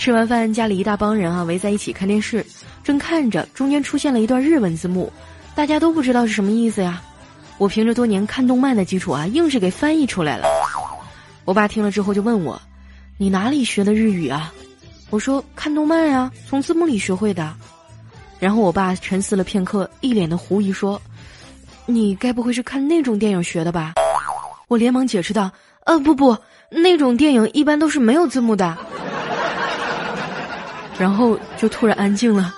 吃完饭，家里一大帮人啊围在一起看电视，正看着，中间出现了一段日文字幕，大家都不知道是什么意思呀。我凭着多年看动漫的基础啊，硬是给翻译出来了。我爸听了之后就问我：“你哪里学的日语啊？”我说：“看动漫啊，从字幕里学会的。”然后我爸沉思了片刻，一脸的狐疑说：“你该不会是看那种电影学的吧？”我连忙解释道：“呃，不不，那种电影一般都是没有字幕的。”然后就突然安静了。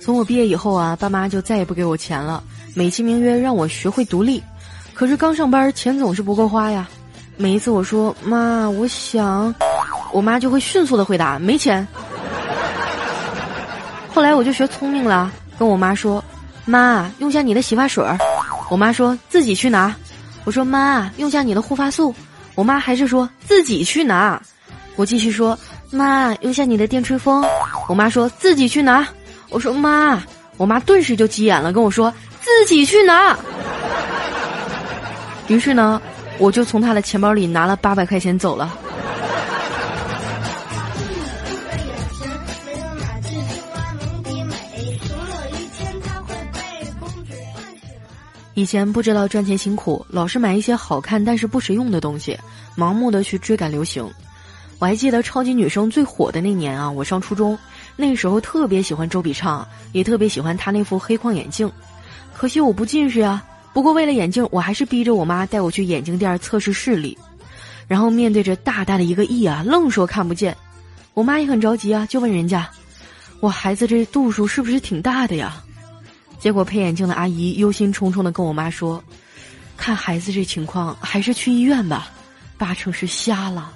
从我毕业以后啊，爸妈就再也不给我钱了，美其名曰让我学会独立。可是刚上班，钱总是不够花呀。每一次我说“妈，我想”，我妈就会迅速的回答“没钱”。后来我就学聪明了，跟我妈说：“妈，用下你的洗发水。”我妈说自己去拿。我说：“妈，用下你的护发素。”我妈还是说自己去拿。我继续说：“妈，用下你的电吹风。”我妈说自己去拿。我说妈，我妈顿时就急眼了，跟我说自己去拿。于是呢，我就从她的钱包里拿了八百块钱走了。以前不知道赚钱辛苦，老是买一些好看但是不实用的东西，盲目的去追赶流行。我还记得超级女生最火的那年啊，我上初中。那时候特别喜欢周笔畅，也特别喜欢她那副黑框眼镜，可惜我不近视呀。不过为了眼镜，我还是逼着我妈带我去眼镜店测试视力，然后面对着大大的一个亿啊，愣说看不见。我妈也很着急啊，就问人家：“我孩子这度数是不是挺大的呀？”结果配眼镜的阿姨忧心忡忡的跟我妈说：“看孩子这情况，还是去医院吧，八成是瞎了。”